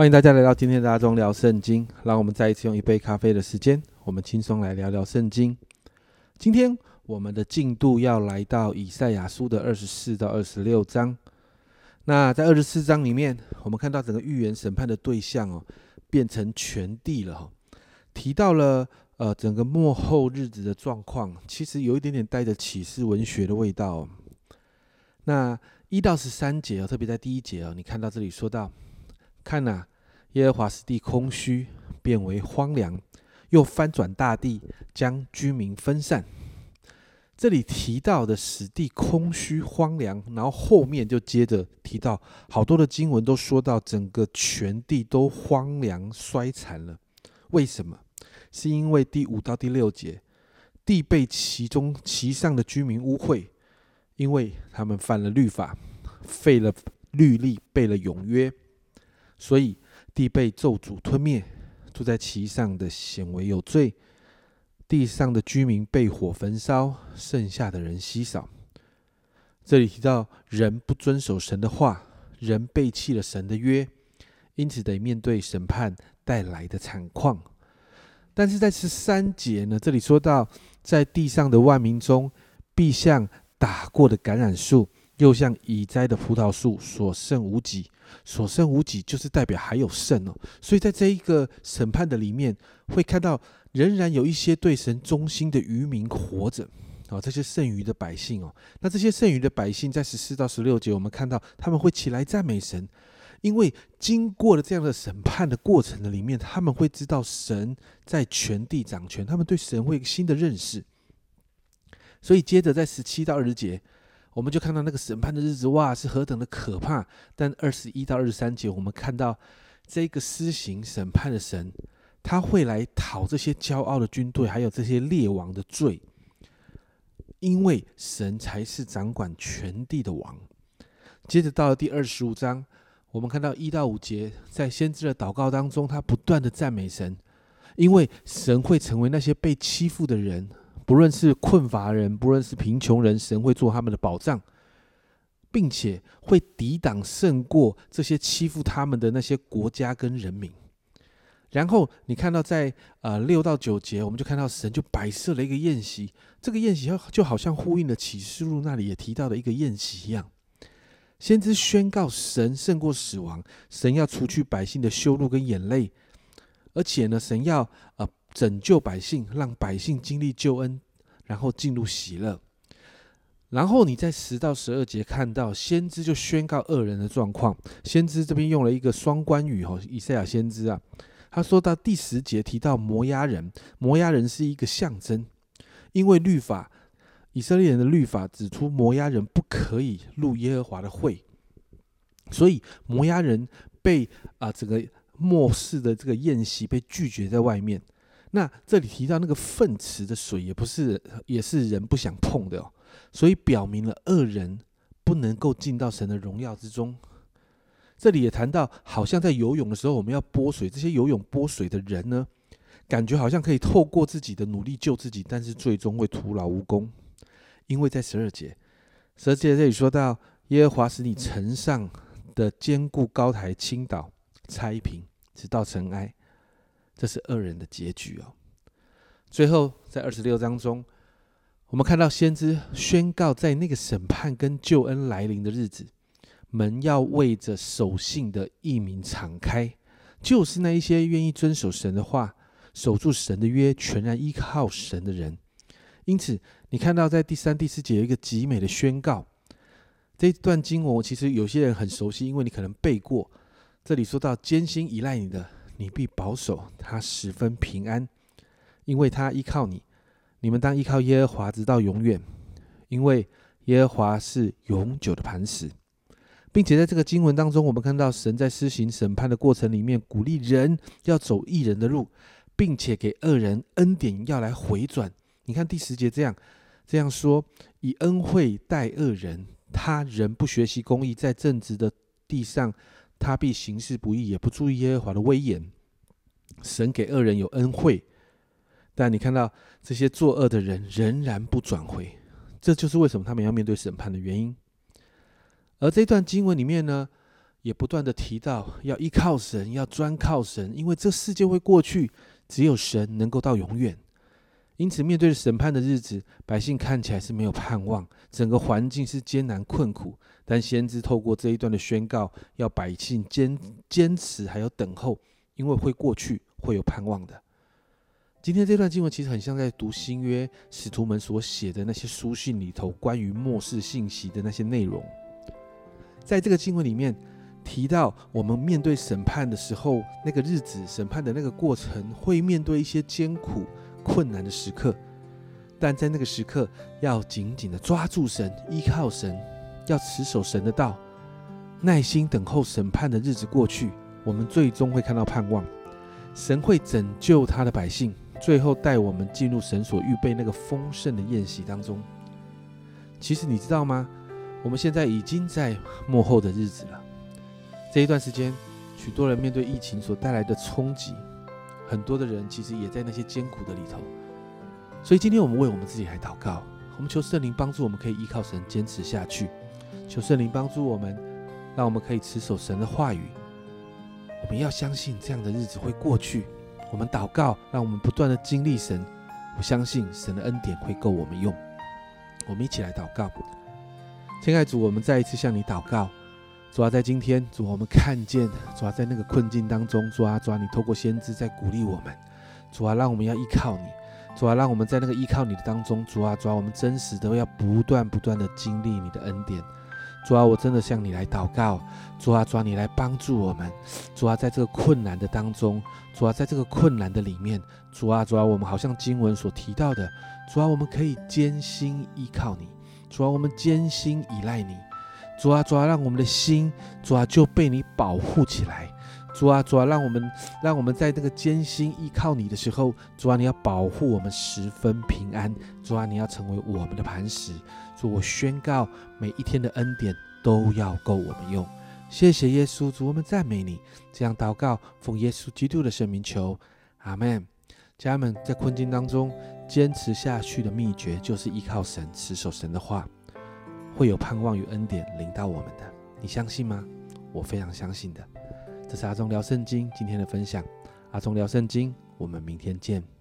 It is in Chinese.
欢迎大家来到今天的大众聊圣经。让我们再一次用一杯咖啡的时间，我们轻松来聊聊圣经。今天我们的进度要来到以赛亚书的二十四到二十六章。那在二十四章里面，我们看到整个预言审判的对象哦，变成全地了。提到了呃整个末后日子的状况，其实有一点点带着启示文学的味道。那一到十三节哦，特别在第一节哦，你看到这里说到。看呐，耶和华使地空虚，变为荒凉，又翻转大地，将居民分散。这里提到的使地空虚荒凉，然后后面就接着提到好多的经文都说到整个全地都荒凉衰残了。为什么？是因为第五到第六节，地被其中其上的居民污秽，因为他们犯了律法，废了律例，背了永约。所以地被咒诅吞灭，住在其上的显为有罪，地上的居民被火焚烧，剩下的人稀少。这里提到人不遵守神的话，人背弃了神的约，因此得面对审判带来的惨况。但是在十三节呢，这里说到在地上的万民中，必像打过的橄榄树。又像已栽的葡萄树，所剩无几，所剩无几就是代表还有剩哦。所以在这一个审判的里面，会看到仍然有一些对神忠心的渔民活着啊，这些剩余的百姓哦。那这些剩余的百姓，在十四到十六节，我们看到他们会起来赞美神，因为经过了这样的审判的过程的里面，他们会知道神在全地掌权，他们对神会有新的认识。所以接着在十七到二十节。我们就看到那个审判的日子，哇，是何等的可怕！但二十一到二十三节，我们看到这个施行审判的神，他会来讨这些骄傲的军队，还有这些列王的罪，因为神才是掌管全地的王。接着到了第二十五章，我们看到一到五节，在先知的祷告当中，他不断的赞美神，因为神会成为那些被欺负的人。不论是困乏人，不论是贫穷人，神会做他们的保障，并且会抵挡胜过这些欺负他们的那些国家跟人民。然后你看到在呃六到九节，我们就看到神就摆设了一个宴席，这个宴席就好像呼应了启示录那里也提到的一个宴席一样。先知宣告神胜过死亡，神要除去百姓的羞辱跟眼泪，而且呢，神要呃。拯救百姓，让百姓经历救恩，然后进入喜乐。然后你在十到十二节看到先知就宣告恶人的状况。先知这边用了一个双关语，哦，以赛亚先知啊，他说到第十节提到摩押人，摩押人是一个象征，因为律法，以色列人的律法指出摩押人不可以入耶和华的会，所以摩押人被啊整个末世的这个宴席被拒绝在外面。那这里提到那个粪池的水，也不是，也是人不想碰的哦，所以表明了恶人不能够进到神的荣耀之中。这里也谈到，好像在游泳的时候，我们要拨水，这些游泳拨水的人呢，感觉好像可以透过自己的努力救自己，但是最终会徒劳无功，因为在十二节，十二节这里说到，耶和华使你城上的坚固高台倾倒拆平，直到尘埃。这是恶人的结局哦。最后，在二十六章中，我们看到先知宣告，在那个审判跟救恩来临的日子，门要为着守信的义民敞开，就是那一些愿意遵守神的话、守住神的约、全然依靠神的人。因此，你看到在第三、第四节有一个极美的宣告。这段经文，其实有些人很熟悉，因为你可能背过。这里说到艰辛依赖你的。你必保守他十分平安，因为他依靠你。你们当依靠耶和华直到永远，因为耶和华是永久的磐石，并且在这个经文当中，我们看到神在施行审判的过程里面，鼓励人要走义人的路，并且给恶人恩典要来回转。你看第十节这样这样说：以恩惠待恶人，他人不学习公义，在正直的地上。他必行事不义，也不注意耶和华的威严。神给恶人有恩惠，但你看到这些作恶的人仍然不转回，这就是为什么他们要面对审判的原因。而这段经文里面呢，也不断的提到要依靠神，要专靠神，因为这世界会过去，只有神能够到永远。因此，面对审判的日子，百姓看起来是没有盼望，整个环境是艰难困苦。但先知透过这一段的宣告，要百姓坚坚持，还有等候，因为会过去，会有盼望的。今天这段经文其实很像在读新约使徒们所写的那些书信里头关于末世信息的那些内容。在这个经文里面提到，我们面对审判的时候，那个日子审判的那个过程，会面对一些艰苦。困难的时刻，但在那个时刻，要紧紧的抓住神，依靠神，要持守神的道，耐心等候审判的日子过去，我们最终会看到盼望。神会拯救他的百姓，最后带我们进入神所预备那个丰盛的宴席当中。其实你知道吗？我们现在已经在幕后的日子了。这一段时间，许多人面对疫情所带来的冲击。很多的人其实也在那些艰苦的里头，所以今天我们为我们自己来祷告，我们求圣灵帮助我们可以依靠神坚持下去，求圣灵帮助我们，让我们可以持守神的话语。我们要相信这样的日子会过去。我们祷告，让我们不断的经历神。我相信神的恩典会够我们用。我们一起来祷告，亲爱主，我们再一次向你祷告。主啊，在今天，主啊我们看见，主啊，在那个困境当中，主啊，主啊，你透过先知在鼓励我们，主啊，让我们要依靠你，主啊，让我们在那个依靠你的当中，主啊，主啊，我们真实的要不断不断的经历你的恩典，主啊，我真的向你来祷告，主啊，主啊，你来帮助我们，主啊，在这个困难的当中，主啊，在这个困难的里面，主啊，主啊，我们好像经文所提到的，主啊，我们可以艰辛依靠你，主啊，我们艰辛依赖你。主啊，主啊，让我们的心，主啊，就被你保护起来。主啊，主啊，让我们，让我们在这个艰辛依靠你的时候，主啊，你要保护我们十分平安。主啊，你要成为我们的磐石。主，我宣告，每一天的恩典都要够我们用。谢谢耶稣，主，我们赞美你。这样祷告，奉耶稣基督的圣名求，阿门。家人们，在困境当中坚持下去的秘诀，就是依靠神，持守神的话。会有盼望与恩典临到我们的，你相信吗？我非常相信的。这是阿忠聊圣经今天的分享，阿忠聊圣经，我们明天见。